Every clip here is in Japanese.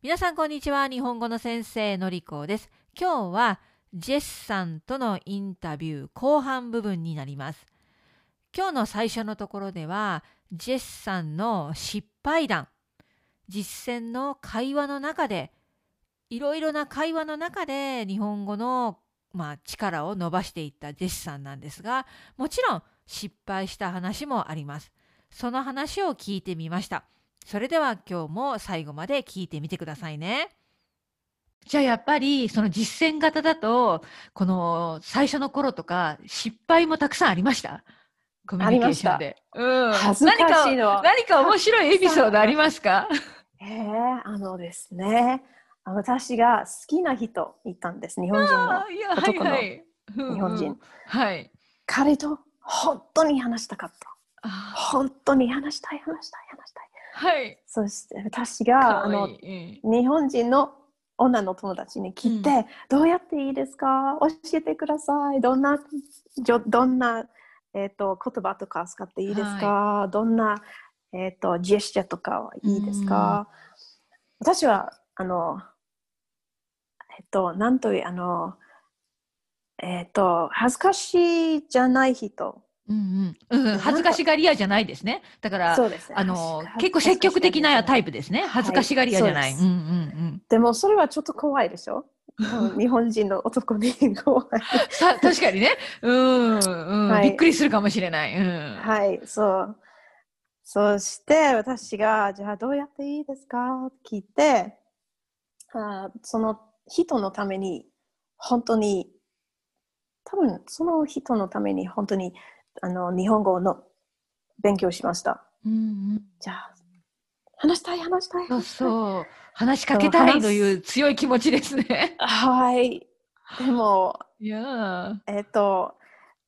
皆さんこんにちは。日本語の先生のりこです。今日はジェスさんとのインタビュー後半部分になります。今日の最初のところではジェスさんの失敗談。実践の会話の中でいろいろな会話の中で日本語の、まあ、力を伸ばしていったジェスさんなんですがもちろん失敗した話もあります。その話を聞いてみました。それでは今日も最後まで聞いてみてくださいね。じゃあやっぱりその実践型だと、この最初の頃とか失敗もたくさんありました？コミュニケーションで。うん、恥ずかしいの何か面白いエピソードありますか？えー、あのですね、私が好きな人いたんです。日本人の男の日本人。はい。彼と本当に話したかった。本当に話したい、話したい、話したい。はい。そして私があの、日本人の女の友達に聞いて、うん、どうやっていいですか？教えてください。どんな、どんな、えーと、言葉とか使っていいですか、はい、どんな、えーと、ジェスチャーとかはいいですか、うん、私は、あの、えっ、ー、と、なんという、あの、えっ、ー、と、恥ずかしいじゃない人うんうんうん、恥ずかしがり屋じゃないですね。だから、ね、あの、結構積極的なタイプですね。恥ずかしがり屋じゃない。はい、うんうんうん。でも、それはちょっと怖いでしょ？日本人の男に怖い。確かにね。うん、うん、はい、びっくりするかもしれない。うん、はい、そう。そして私が、じゃあどうやっていいですか？って聞いて、あその人のために、本当に、多分その人のために本当にあの日本語の勉強しました。うんうん、じゃあ話したい話したいそうそう話しかけたいという強い気持ちですね。はいでもいやえっ、ー、と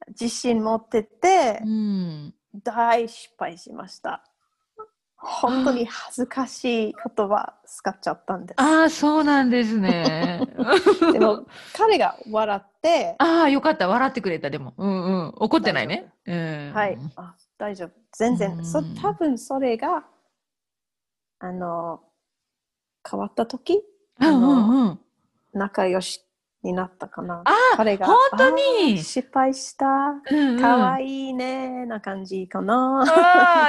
自信持ってて、うん、大失敗しました。本当に恥ずかしい言葉使っちゃったんです。ああ、そうなんですね。でも、彼が笑って。ああ、よかった。笑ってくれた。でも。うんうん。怒ってないね。うん、はい。あ大丈夫。全然。うん、そ多分それが、あの、変わった時、あの、うんうん、仲良しになったかな。あ彼が本当に？失敗した。かわいいね。な感じかな。ああ、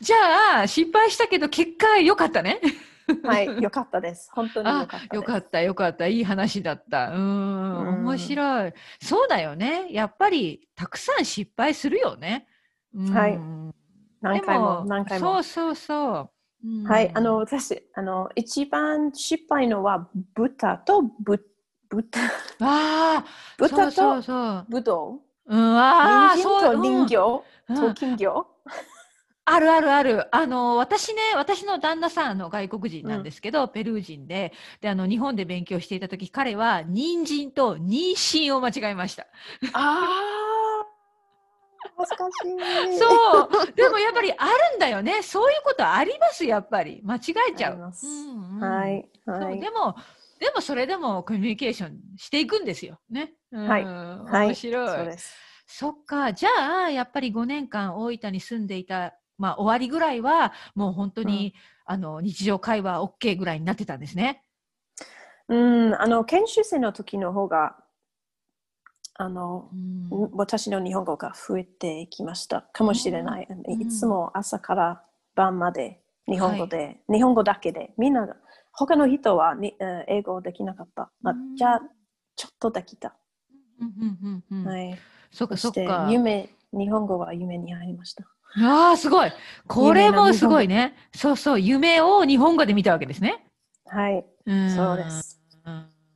じゃあ、失敗したけど、結果良かったね。はい、良かったです。本当に良かった。よかった、よかった。いい話だった。うん、面白い。そうだよね。やっぱり、たくさん失敗するよね。はい。何回も、何回も。そうそうそう。はい、あの、私、あの、一番失敗のは、豚と豚。豚。ああ、豚とぶどう？うん、ああ、そう。人魚と金魚。あるあるある。あの、私ね、私の旦那さん、の外国人なんですけど、うん、ペルー人で、で、あの、日本で勉強していた時、彼は、人参と妊娠を間違えました。ああ。恥ずかしい。そう。でもやっぱりあるんだよね。そういうことあります、やっぱり。間違えちゃう。うんうん、はい。はい、でも、でもそれでもコミュニケーションしていくんですよ。ね。はい。面白い。はい、そっか。じゃあ、やっぱり5年間大分に住んでいた、まあ終わりぐらいは、もう本当に、うん、あの、日常会話 OK ぐらいになってたんですね。うん、あの、研修生の時の方が、あの、うん、私の日本語が増えてきましたかもしれない。うん、いつも朝から晩まで日本語で、はい、日本語だけで、みんな他の人はに英語できなかった。まあ、じゃあ、ちょっとできた。はい。そっかそっか。夢、日本語は夢に入りました。ああ、すごい。これもすごいね。そうそう、夢を日本語で見たわけですね。はい。うそうです。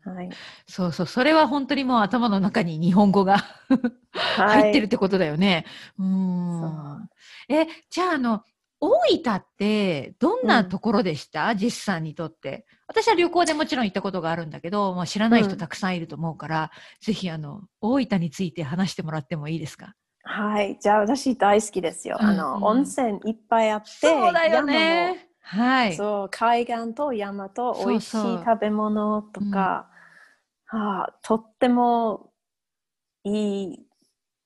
はい、そうそう、それは本当にもう頭の中に日本語が 入ってるってことだよね。はい、うん。え、じゃあ、あの、大分ってどんなところでした、うん、さんにとって。私は旅行でもちろん行ったことがあるんだけど、まあ、知らない人たくさんいると思うから、うん、ぜひあの、大分について話してもらってもいいですか？はい。じゃあ私大好きですよ。うん、あの、温泉いっぱいあって、そうだよね。はい。そう、海岸と山と美味しい食べ物とか、はあ、とってもいい、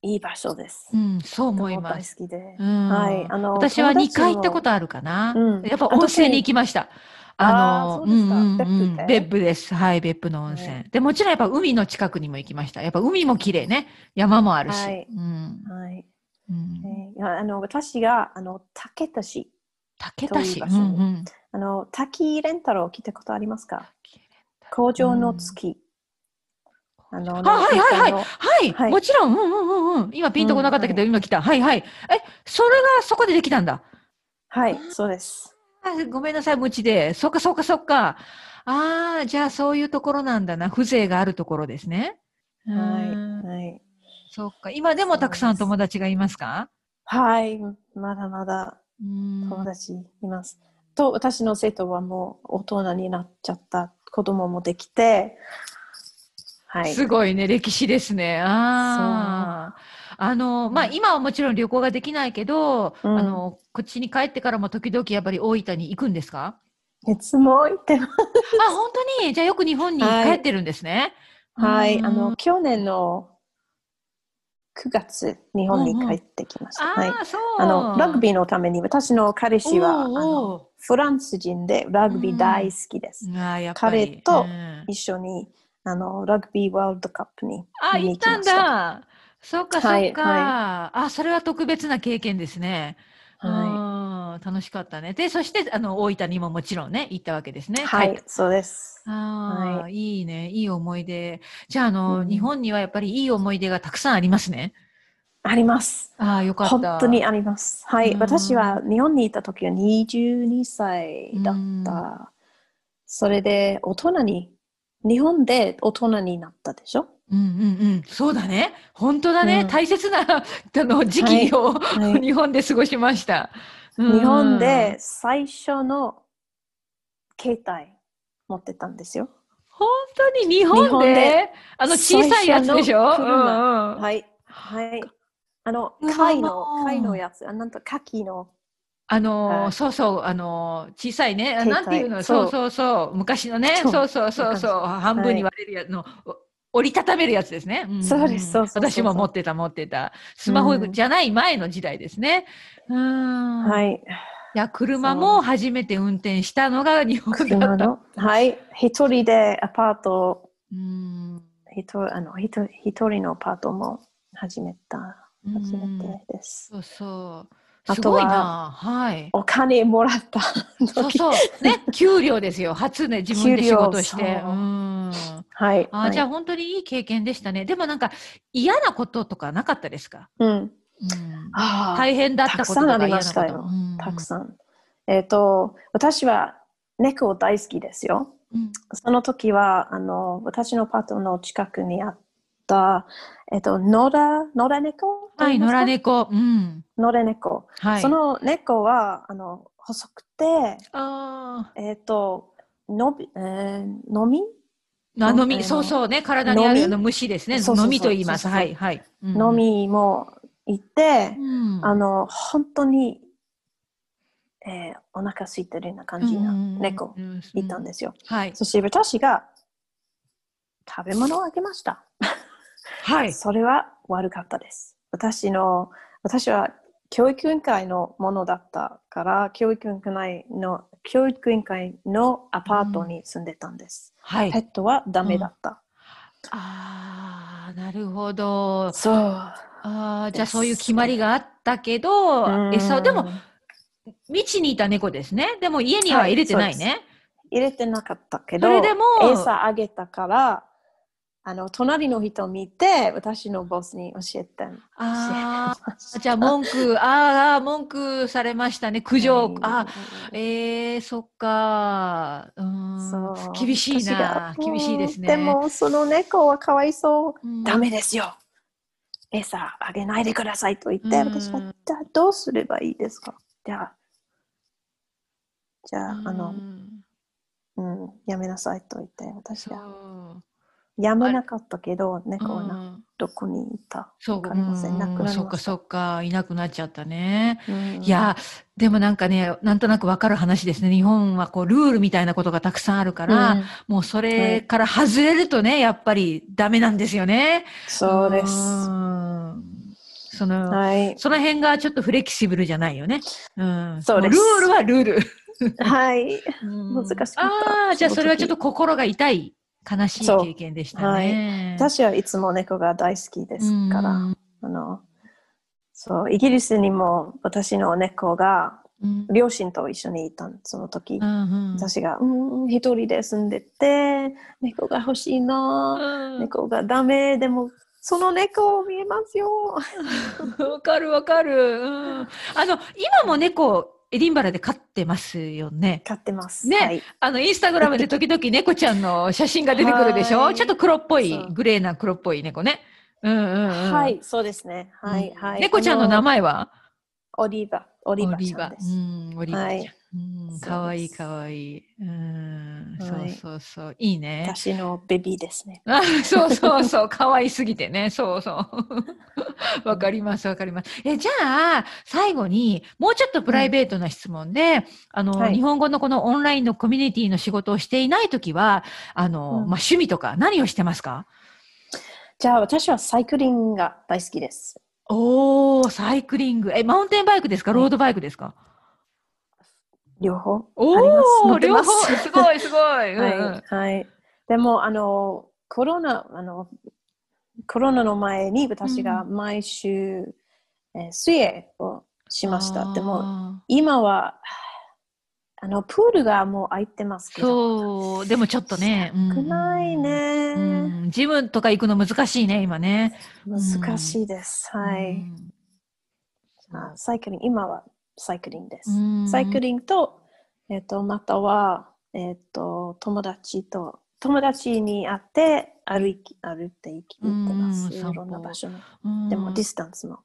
いいい場所です。うん、そう思います。大好きで。うん、はい。あの、私は2回行ったことあるかな。うん、やっぱ温泉に行きました。あの、うんうんうん、別府で？す。はい、別府の温泉、はい。で、もちろんやっぱ海の近くにも行きました。やっぱ海も綺麗ね。山もあるし。はい。うん、はいうん、えー、あの私があの竹田市竹田市、うんうん、あの滝レンタルを聞いたことありますか？工場の月、あの、はいはいはい、はい、はい、もちろん、うんうんうんうん。今ピンとこなかったけど、うん、今来た。はいはい。え、それがそこでできたんだ。はい、そうです。あごめんなさい、無知で。そっかそっかそっか。ああ、じゃあそういうところなんだな。風情があるところですね。はい、はい。そっか。今でもたくさん友達がいますか？はい、まだまだ友達います。と、私の生徒はもう大人になっちゃった子供もできて、はい。すごいね、歴史ですね。ああ。あの、まあ、今はもちろん旅行ができないけど、うん、あの、こっちに帰ってからも時々やっぱり大分に行くんですか？いつも行ってます。あ、本当に？じゃあよく日本に帰ってるんですね。はい。はい、あの、去年の9月、日本に帰ってきました。うんうん、はい、あのラグビーのために、私の彼氏はあのフランス人でラグビー大好きです。うん、彼と一緒に、あのラグビーワールドカップにあ、行ったんだ。そっかそっか、はいはい、あ、それは特別な経験ですね。はい。楽しかったね。で、そして、あの、大分にももちろんね、行ったわけですね。はい、そうです。ああ、はい、いいね。いい思い出。じゃあ、あの、うん、日本にはやっぱりいい思い出がたくさんありますね。あります。ああ、よかった。本当にあります。はい。私は日本にいた時は22歳だった。それで、大人に、日本で大人になったでしょ？うんうんうん。そうだね。本当だね。うん、大切なあの時期を、はいはい、日本で過ごしました。日本で最初の携帯持ってたんですよ。本当に日本で？あの小さいやつでしょ、うんうん、はい。はい。あの、貝の、貝のやつ、あなんと、牡蠣の。あのー、そうそう、あのー、小さいね、なんていうの、そうそうそう、昔のね、そうそうそうそう、半分に割れるやつの、折りたためるやつですね。うん、そうです、そう私も持ってた、持ってた。スマホじゃない前の時代ですね。うん。はい。いや、車も初めて運転したのが日本だった。はい。一人でアパート、うん。一あの一人のアパートも始めた。初めてです。そうそう。あとは、はい。お金もらった。そうそう。ね、給料ですよ。初ね、自分で仕事して。はい。あ、じゃあ本当にいい経験でしたね。でもなんか嫌なこととかなかったですか？うん。大変だったこととかありましたよ。たくさん。えっ、と、私は猫大好きですよ。その時は、あの、私のパートの近くにあった、えっ、と、野良、野良猫はい、野良猫。うん。野良猫。はい。その猫は、あの、細くて、あえっ、ー、と、のび、えー、のみ？あのみ、そうそうね、体にあるの虫ですね。のみと言います。はい、はい。のみもいて、うん、あの、本当に、えー、お腹空いてるような感じの猫いたんですよ。はい。そして私が食べ物をあげました。はい。それは悪かったです。私の、私は教育委員会のものだったから、教育委員会の、教育委員会のアパートに住んでたんです。うん、はい。ペットはダメだった。うん、ああ、なるほど。そう。ああ、じゃあそういう決まりがあったけど、餌を、でも、道にいた猫ですね。でも家には入れてないね。はい、入れてなかったけど、それでも餌あげたから、あの隣の人を見て私のボスに教えて。ああじゃあ文句ああ文句されましたね。苦情、あえー、そっか。うん。そう。厳しいな。厳しいですね。でもその猫はかわいそう、うん、ダメですよ。餌あげないでくださいと言って、私はじゃあどうすればいいですか？じゃあ。じゃああのうん。やめなさいと言って私はやめなかったけど、猫はな、どこにいたそうかそっかそっか、いなくなっちゃったね。いや、でもなんかね、なんとなくわかる話ですね。日本はこう、ルールみたいなことがたくさんあるから、うん、もうそれから外れるとね、やっぱりダメなんですよね。そうです。その、はい、その辺がちょっとフレキシブルじゃないよね。うん。そうです。ルールはルール。はい。難しかった。ああ、じゃあそれはちょっと心が痛い、悲しい経験でしたね。はい、私はいつも猫が大好きですから、あの、そう、イギリスにも私の猫が、両親と一緒にいたその時、うんうん、私が、うん、一人で住んでて、猫が欲しいな、うん、猫がダメ、でも、その猫見えますよ。わかるわかる、うん。あの、今も猫、エディンバラで飼ってますよね。飼ってます。ね、はい、あの、インスタグラムで時々 猫ちゃんの写真が出てくるでしょ？ちょっと黒っぽい、グレーな黒っぽい猫ね。うんうん、うん、はい、そうですね。はい、はい。猫ちゃんの名前は？オリーバ。オリーバちゃんです。うん、オリーバちゃん。はいうん、かわいいかわいい。うん、そうそうそう。いいね。私のベビーですね。あそうそうそう。かわいすぎてね。そうそう。わかりますわかります。え、じゃあ、最後に、もうちょっとプライベートな質問で、うん、あの、はい、日本語のこのオンラインのコミュニティの仕事をしていないときは、あの、うん、まあ、趣味とか何をしてますか？じゃあ、私はサイクリングが大好きです。おー、サイクリング。え、マウンテンバイクですか？ロードバイクですか、両方おお両方。すごいすごい、うん、はい、はい、でもあのコロナあのコロナの前に私が毎週、うん、え水泳をしました。でも今はあのプールがもう空いてますけど。そう。でもちょっとね。少ないね、うん、ジムとか行くの難しいね今ね。難しいです、はい、あサイクリング今はサイクリングです。サイクリングと、えっ、ー、と、または、えっ、ー、と、友達と、友達に会って歩き、歩いて行きてます。いろんな場所に。でも、 distance も。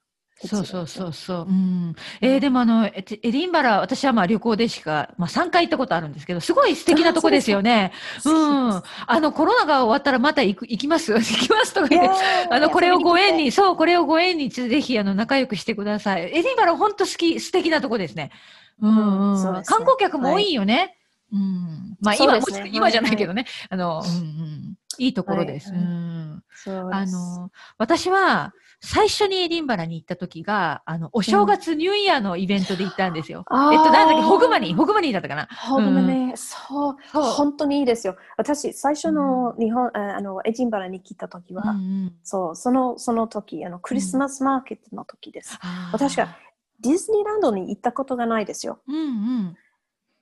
そうそうそうそう。うん。えー、でもあの、エディンバラ、私はまあ旅行でしか、まあ3回行ったことあるんですけど、すごい素敵なとこですよね。ううん。あの、コロナが終わったらまた行く、行きます？行きますとか言って、あの、これをご縁に、そう、これをご縁に、ぜひ、あの、仲良くしてください。エディンバラ、本当好き、素敵なとこですね。うん、うん、ね、観光客も多いよね。はい、うん。まあ今、ね、今じゃないけどね。はい、あの、うんうん。いいところです。はい、うん。あの、私は、最初にエディンバラに行った時が、あの、お正月、ニューイヤーのイベントで行ったんですよ。えっと、なんだっけ、ホグマニー、ホグマニーだったかな。ホグマニー、そう、本当にいいですよ。私、最初の日本、あの、エディンバラに来た時は、そう、その、その時、あの、クリスマスマーケットの時です。私がディズニーランドに行ったことがないですよ。うんうん、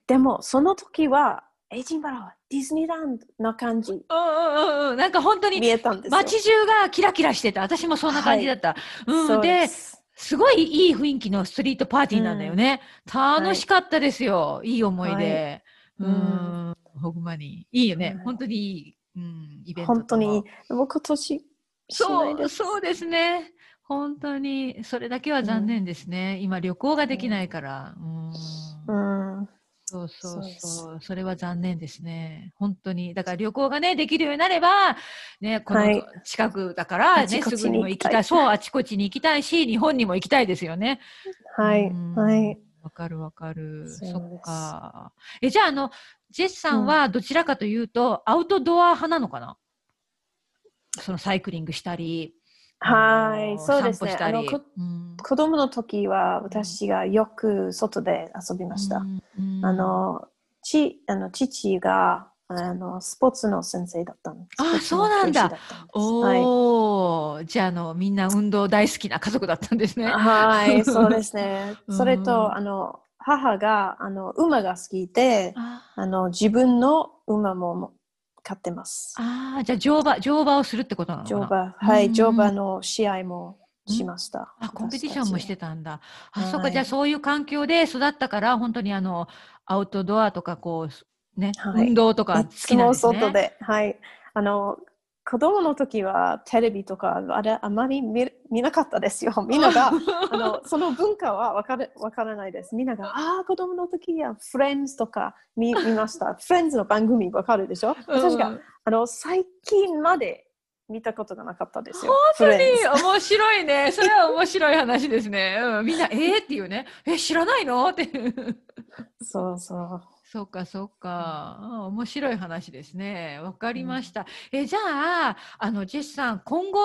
でも、その時は、エジンバラはディズニーランドな感じ。うんうんうん。なんか本当に、街中がキラキラしてた。私もそんな感じだった。はい、うん。で、すごいいい雰囲気のストリートパーティーなんだよね。うん、楽しかったですよ。はい、いい思い出。はい、うん。ほんまに。いいよね。本当にいい、うん、イベント。本当に。もう今年そう、そうですね。本当に、それだけは残念ですね。うん、今、旅行ができないから。うん。うん、そうそうそうそれは残念ですね。本当に。だから旅行がね、できるようになれば、ね、この近くだからね、はい、すぐにも行きたい。そう、あちこちに行きたいし、日本にも行きたいですよね。はい、はい。わかるわかる。そっか。え、じゃあ、あの、ジェスさんはどちらかというと、うん、アウトドア派なのかな？そのサイクリングしたり、はい、そうですね。あの、こ、うん、子供の時は私がよく外で遊びました。うんうん、あの、ち、あの、父が、あの、スポーツの先生だったんです。あ、そうなんだ。おお、はい、じゃあ、あの、みんな運動大好きな家族だったんですね。はい、そうですね。それと、あの、母が、あの、馬が好きで、あの、自分の馬も買ってます。ああ、じゃあ乗馬、乗馬をするってことなのかな？乗馬、はい、乗馬の試合もしました。あ、コンペティションもしてたんだ。あ、はい、そうか、じゃあそういう環境で育ったから、本当にあの、アウトドアとか、こう、ね、はい、運動とか好きなんですね。外で、はい。あの、子供の時はテレビとかあれあまり見見なかったですよ。みんなが あのその文化は分かる分からないです。みんながああ子供の時はフレンズとか見見ました。フレンズの番組分かるでしょ？私が、あの最近まで見たことがなかったですよ。本当に？面白いね。それは面白い話ですね。うん、みんなえー、っていうね。え知らないの？ってそうそう。そうか、そうか、うん、面白い話ですね。わかりました。うん、え、じゃあ、あの、ジェスさん、今後、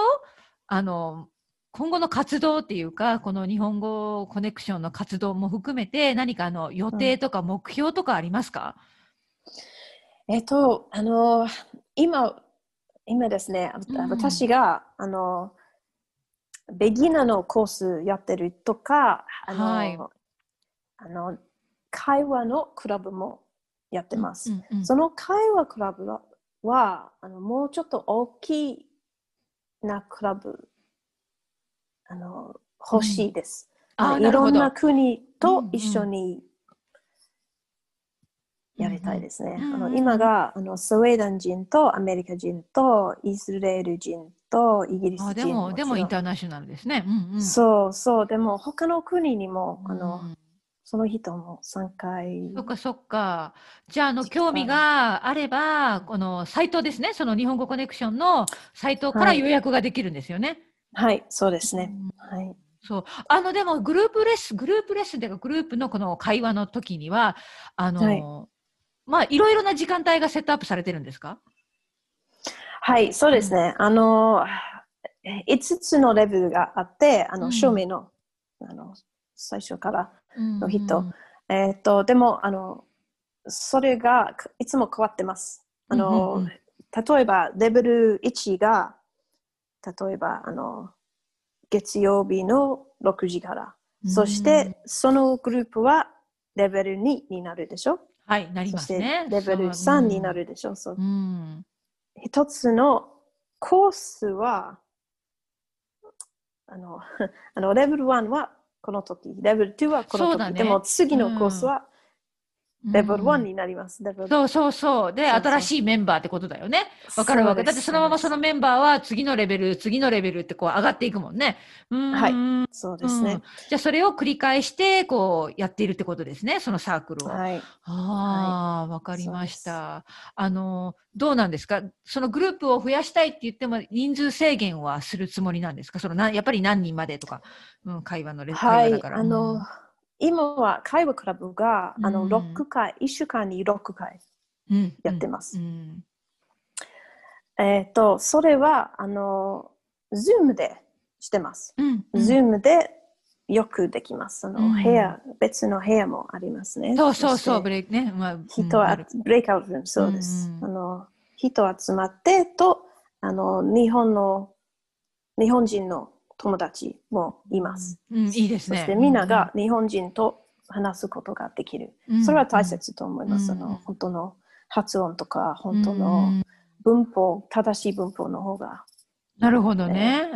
あの、今後の活動っていうか、この日本語コネクションの活動も含めて、何かあの予定とか目標とかありますか、うん、えっと、あの、今、今ですね、私が、あの、ベギナーのコースやってるとか、あの、はい、あの会話のクラブもやってます。うんうんうん、その会話クラブははあのもうちょっと大きいなクラブあの欲しいです。うん、いろんな国と一緒にやりたいですね。うんうん、あの今があのスウェーデン人とアメリカ人とイスラエル人とイギリス人でもでもインターナショナルですね。うんうん、そうそうでも他の国にもあの、うんその人も3回。そっかそっか。じゃあ、あの、興味があれば、このサイトですね、その日本語コネクションのサイトから予約ができるんですよね。はい、はい、そうですね。はい。そう。あの、でも、グループレッスン、グループレッスンというか、グループのこの会話の時には、あの、はい、まあ、いろいろな時間帯がセットアップされてるんですか？はい、そうですね。うん、あの、5つのレベルがあって、あの、証明の、あの、最初からの人。うんうん、えっ、ー、と、でも、あの、それがいつも変わってます。あの、うんうん、例えば、レベル1が、例えば、あの、月曜日の6時から。そして、そのグループはレベル2になるでしょ？はい、なりますね。レベル3になるでしょ？そう。一つのコースは、あの、あのレベル1はこの時、レベル2はこの時、ね、でも次のコースはレベル1になります。うん、そうそうそう。で新しいメンバーってことだよね。わかるわけ。だってそのままそのメンバーは次のレベル、次のレベルってこう上がっていくもんね。はい。そうですね、うん、じゃあそれを繰り返して、こうやっているってことですね。そのサークルを。はい。ああ、わ、かりました。あの、どうなんですか？そのグループを増やしたいって言っても人数制限はするつもりなんですか？そのなやっぱり何人までとか、うん、会話のレッスンだから。はい、あの、うん今は会話クラブが、あの6回、1週間に6回やってます。えっ、と、それは、あの、Zoom でしてます。う Zoom でよくできます。その部屋、うん、別の部屋もありますね。そうそうそう、ブレイクね。まあ、人は、ブレイクアウトルーム、そうです。うん、あの人集まってと、あの、日本の、日本人の友達もいます。うん、いいですね。そしてみんなが日本人と話すことができる。うん、それは大切と思います。うん、の本当の発音とか、本当の文法、正しい文法の方が。なるほどね。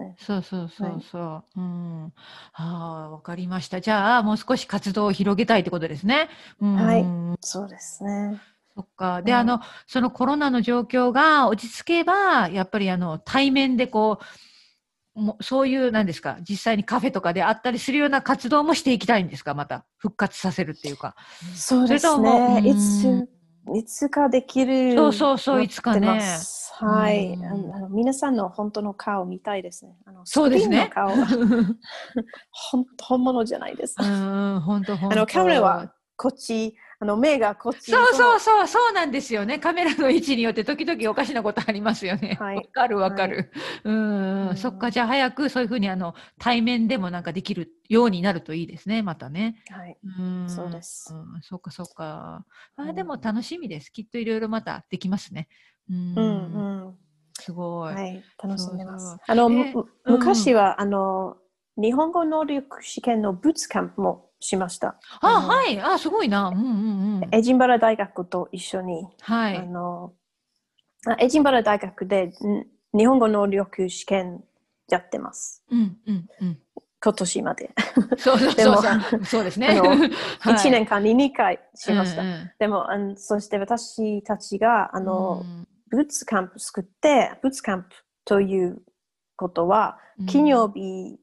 ね。そうそうそうそう。はい、うん。ああ、わかりました。じゃあ、もう少し活動を広げたいってことですね。はい。そうですね。そっか。で、あの、そのコロナの状況が落ち着けば、やっぱりあの、対面でこう、もそういう、なんですか、実際にカフェとかであったりするような活動もしていきたいんですか、また。復活させるっていうか。そうですね。いつ、いつかできる。そうそうそう、いつかね。はい。あの皆さんの本当の顔見たいですね。あのそうですね。顔 本本物じゃないです。うん、本当本当。あのカメラはこっちあの目がこっちそうそうそうそうなんですよね。カメラの位置によって時々おかしなことありますよね。わ、はい、かるわかる、はい、うん。そっかじゃあ早くそういうふうにあの対面でもなんかできるようになるといいですねまたね。はい。うん。そうです。うん。そっかそっか。あでも楽しみです。きっといろいろまたできますね。うん。うんすごい、はい、楽しんでます。あの、えー、昔は、あの日本語能力試験のブーツキャンプもしました。あ、はい。あ、すごいな。うんうんうん。エジンバラ大学と一緒に、はい。あの、エジンバラ大学で日本語能力試験やってます。うんうんうん。今年まで。そうそうそうそう ですね。あの 1年間に2回しました。うんうん、でもあの、そして私たちがあの、うん、ブーツキャンプ作って、ブーツキャンプということは、金曜日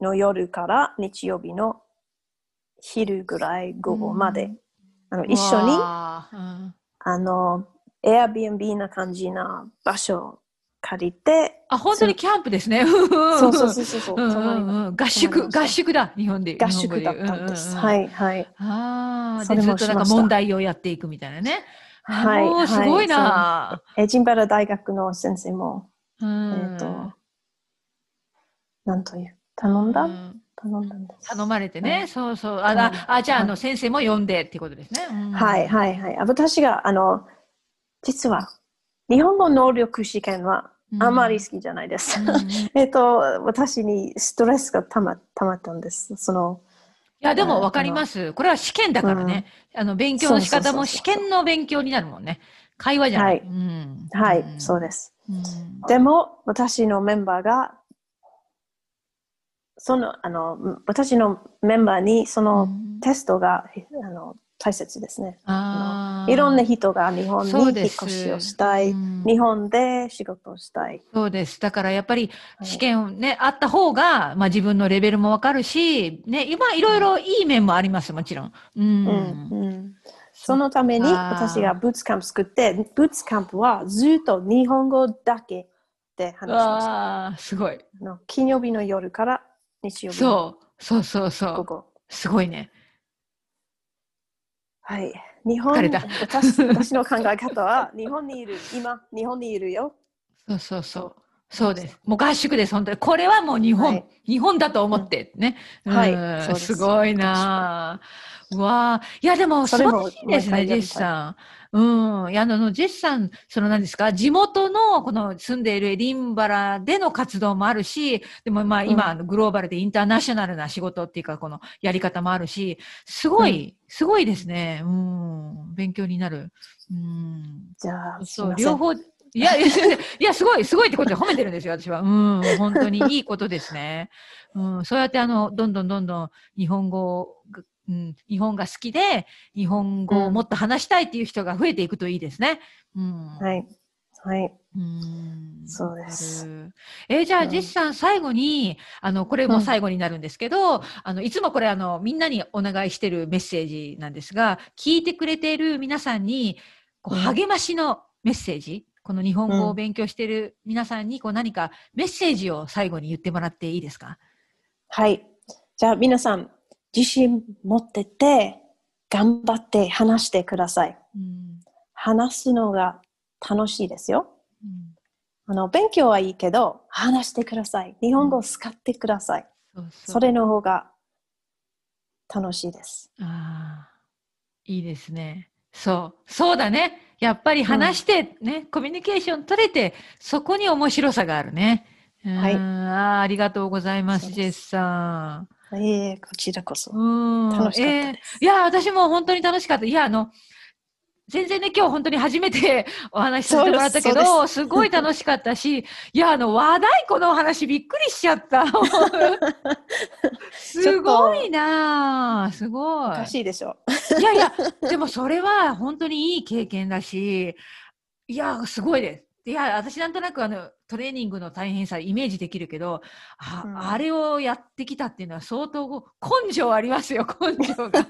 の夜から日曜日の昼ぐらい午後まで、うん、あの一緒に、うん、あの Airbnb な感じな場所を借りてあ本当にキャンプですね。そうそうそうそう。うん。うんうん、合宿合宿だ日本で合宿だったんです、うんうん、はいはい。ああでずっとなんか問題をやっていくみたいなね。はいすごいな、はい、エジンバラ大学の先生も、えっ、ー、となんという、頼んだ、うん、頼んだんです。頼まれてね、そうそう。あ、ああじゃあ、あの、先生も呼んでっていうことですね。はいはいはい。私が、あの、実は、日本語能力試験はあまり好きじゃないです。えっと、私にストレスがたまたまったんです。そのいや、でもわかります。これは試験だからね。あの、勉強の仕方も試験の勉強になるもんね。会話じゃない。はい、はい、そうです。でも、私のメンバーが、その、あの、私のメンバーにそのテストが、あの、大切ですね。いろんな人が日本に引っ越しをしたい、日本で仕事をしたい。そうです。だからやっぱり試験ね、はい、あった方が、まあ自分のレベルもわかるし、ね、今いろいろいい面もあります、もちろん。うん。うんうんそのために私がブーツキャンプ作って、ブーツキャンプはずっと日本語だけで話しました。あすごい。金曜日の夜から日曜日そう、そうそうそう。すごいね。はい。日本私私の考え方は、日本にいる、今、日本にいるよ。そうそうそう。そうです。もう合宿です、本当に。これはもう日本、はい、日本だと思ってね。うん、はい。すごいなうわいや、でも、すごいですね、ジェスさん。うん。いや、あの、ジェスさん、その何ですか、地元の、この住んでいるエディンバラでの活動もあるし、でもまあ今、うん、グローバルでインターナショナルな仕事っていうか、このやり方もあるし、すごい、うん、すごいですね。うん。勉強になる。うん。じゃあ、そう、両方、いや、いや、いや、すごい、すごいってことで褒めてるんですよ、私は。うん、本当にいいことですね。うん、そうやってあの、どんどんどんどん日本語うん、日本が好きで、日本語をもっと話したいっていう人が増えていくといいですね。うん、はい。はい。うん、そうです。えー、じゃあ、ジェスさん、最後に、あの、これも最後になるんですけど、うん、あの、いつもこれ、あの、みんなにお願いしてるメッセージなんですが、聞いてくれている皆さんに、こう励ましのメッセージ、この日本語を勉強している皆さんに、こう何かメッセージを最後に言ってもらっていいですか？はい。じゃあ、皆さん、自信持ってて、頑張って話してください。うん、話すのが楽しいですよ。うん、あの勉強はいいけど、話してください。日本語を使ってください。うん、それの方が楽しいです。ああ、いいですね。そう、そうだね。やっぱり話してね、コミュニケーション取れて、そこに面白さがあるね。はい。あありがとうございます、ジェスさん。ええー、こちらこそ。楽しかったです、えー、いや、私も本当に楽しかった。いや、あの、全然ね、今日本当に初めて お話しさせてもらったけど、すごい楽しかったし、いや、あの、和太鼓のお話びっくりしちゃった。すごいなすごい。おかしいでしょ。いやいや、でもそれは本当にいい経験だし、いや、すごいです。いや、私なんとなくあの、トレーニングの大変さイメージできるけど、あうん、あれをやってきたっていうのは相当根性ありますよ、根性が。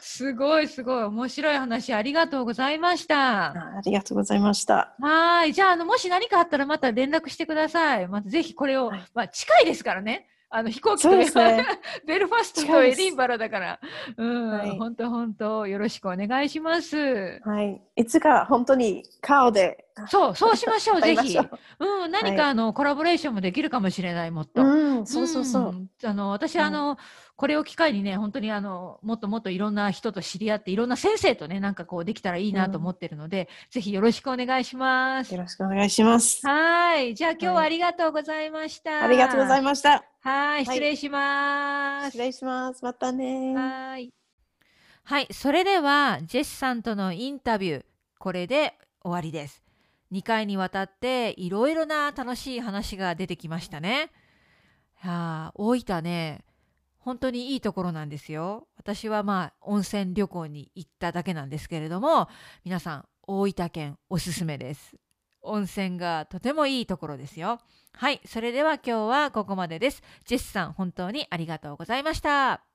すごいすごい面白い話ありがとうございました。ありがとうございました。はい。じゃあ、あの、もし何かあったらまた連絡してください。またぜひこれを、はい、まあ近いですからね。あの飛行機と、ね、ベルファストとエディンバラだから、うん、本当本当よろしくお願いします。はい。いつか本当に顔で。そう、そうしましょう、ぜひ。うん、何かあの、コラボレーションもできるかもしれない、もっと。うん、そうそうそう。あの、私、あの、これを機会にね、本当にあの、もっともっといろんな人と知り合って、いろんな先生とね、なんかこうできたらいいなと思ってるので、うん、ぜひよろしくお願いします。よろしくお願いします。はい。じゃあ今日はありがとうございました。はい、ありがとうございました。はい。失礼します。失礼します。またね。はい。はい。それでは、ジェスさんとのインタビュー、これで終わりです。2回にわたっていろいろな楽しい話が出てきましたね。はあ、大分ね、本当にいいところなんですよ。私はまあ温泉旅行に行っただけなんですけれども、皆さん大分県おすすめです。温泉がとてもいいところですよ。はい、それでは今日はここまでです。ジェスさん本当にありがとうございました。